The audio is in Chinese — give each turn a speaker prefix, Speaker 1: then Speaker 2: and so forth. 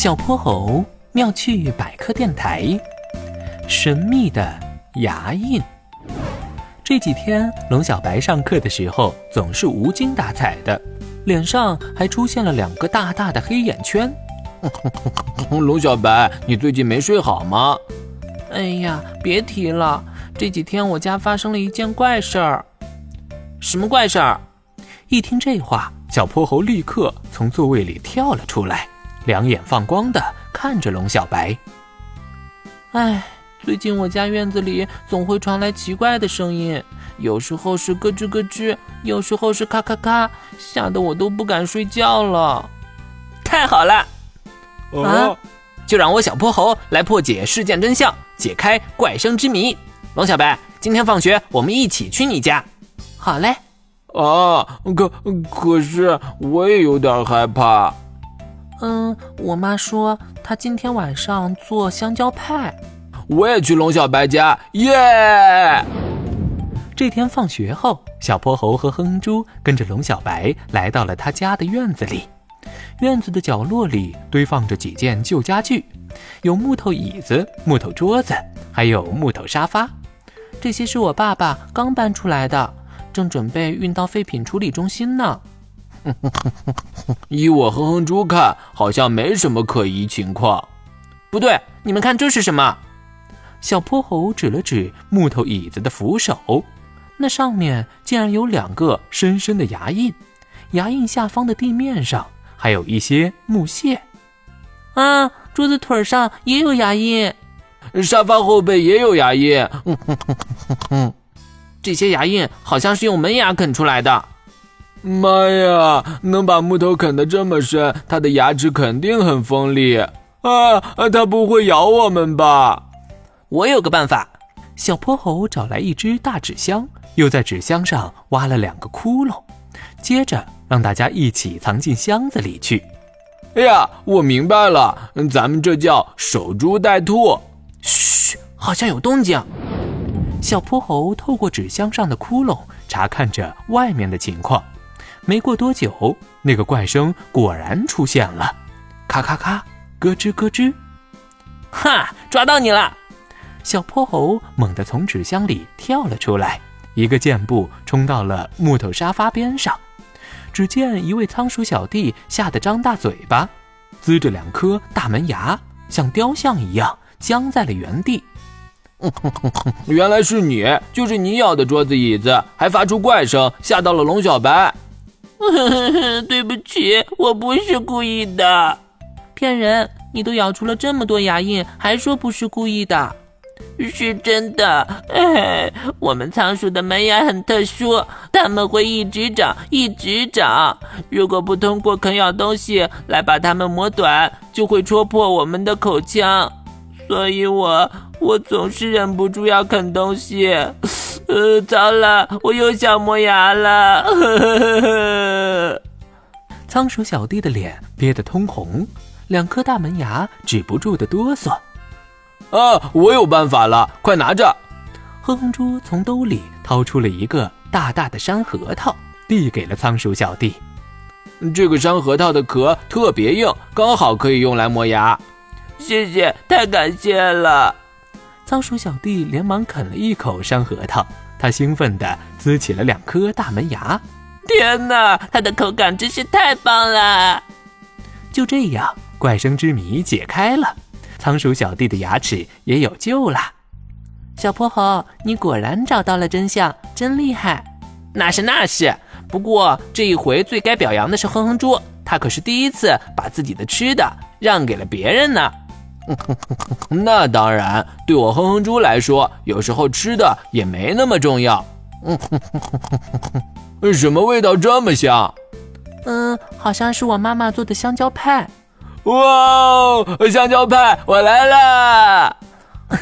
Speaker 1: 小泼猴妙趣百科电台，神秘的牙印。这几天，龙小白上课的时候总是无精打采的，脸上还出现了两个大大的黑眼圈。
Speaker 2: 龙小白，你最近没睡好吗？
Speaker 3: 哎呀，别提了，这几天我家发生了一件怪事儿。
Speaker 1: 什么怪事儿？一听这话，小泼猴立刻从座位里跳了出来。两眼放光的看着龙小白。
Speaker 3: 哎，最近我家院子里总会传来奇怪的声音，有时候是咯吱咯吱，有时候是咔咔咔，吓得我都不敢睡觉了。
Speaker 1: 太好了，
Speaker 2: 啊，
Speaker 1: 就让我小泼猴来破解事件真相，解开怪声之谜。龙小白，今天放学我们一起去你家。
Speaker 3: 好嘞。
Speaker 2: 啊，可可是我也有点害怕。
Speaker 3: 嗯，我妈说她今天晚上做香蕉派，
Speaker 2: 我也去龙小白家，耶！
Speaker 1: 这天放学后，小泼猴和哼哼猪跟着龙小白来到了他家的院子里。院子的角落里堆放着几件旧家具，有木头椅子、木头桌子，还有木头沙发。
Speaker 3: 这些是我爸爸刚搬出来的，正准备运到废品处理中心呢。
Speaker 2: 依我哼哼猪看，好像没什么可疑情况。
Speaker 1: 不对，你们看这是什么？小泼猴指了指木头椅子的扶手，那上面竟然有两个深深的牙印，牙印下方的地面上还有一些木屑。
Speaker 3: 啊，桌子腿上也有牙印，
Speaker 2: 沙发后背也有牙印。
Speaker 1: 这些牙印好像是用门牙啃出来的。
Speaker 2: 妈呀！能把木头啃得这么深，它的牙齿肯定很锋利啊！它不会咬我们吧？
Speaker 1: 我有个办法。小泼猴找来一只大纸箱，又在纸箱上挖了两个窟窿，接着让大家一起藏进箱子里去。
Speaker 2: 哎呀，我明白了，咱们这叫守株待兔。
Speaker 1: 嘘，好像有动静。小泼猴透过纸箱上的窟窿查看着外面的情况。没过多久，那个怪声果然出现了，咔咔咔，咯吱咯吱，哈，抓到你了！小泼猴猛地从纸箱里跳了出来，一个箭步冲到了木头沙发边上。只见一位仓鼠小弟吓得张大嘴巴，呲着两颗大门牙，像雕像一样僵在了原地。
Speaker 2: 原来是你，就是你咬的桌子椅子，还发出怪声，吓到了龙小白。
Speaker 3: 对不起，我不是故意的，骗人！你都咬出了这么多牙印，还说不是故意的？是真的。哎，我们仓鼠的门牙很特殊，它们会一直长，一直长。如果不通过啃咬东西来把它们磨短，就会戳破我们的口腔。所以我我总是忍不住要啃东西。呃，糟了，我又想磨牙了。
Speaker 1: 呵呵呵呵仓鼠小弟的脸憋得通红，两颗大门牙止不住的哆嗦。
Speaker 2: 啊，我有办法了，快拿着！
Speaker 1: 哼哼猪从兜里掏出了一个大大的山核桃，递给了仓鼠小弟。
Speaker 2: 这个山核桃的壳特别硬，刚好可以用来磨牙。
Speaker 3: 谢谢，太感谢了。
Speaker 1: 仓鼠小弟连忙啃了一口山核桃，他兴奋地呲起了两颗大门牙。
Speaker 3: 天哪，它的口感真是太棒了！
Speaker 1: 就这样，怪声之谜解开了，仓鼠小弟的牙齿也有救了。
Speaker 3: 小泼猴，你果然找到了真相，真厉害！
Speaker 1: 那是那是，不过这一回最该表扬的是哼哼猪，他可是第一次把自己的吃的让给了别人呢。
Speaker 2: 那当然，对我哼哼猪来说，有时候吃的也没那么重要。什么味道这么香？
Speaker 3: 嗯，好像是我妈妈做的香蕉派。
Speaker 2: 哇哦，香蕉派，我来了！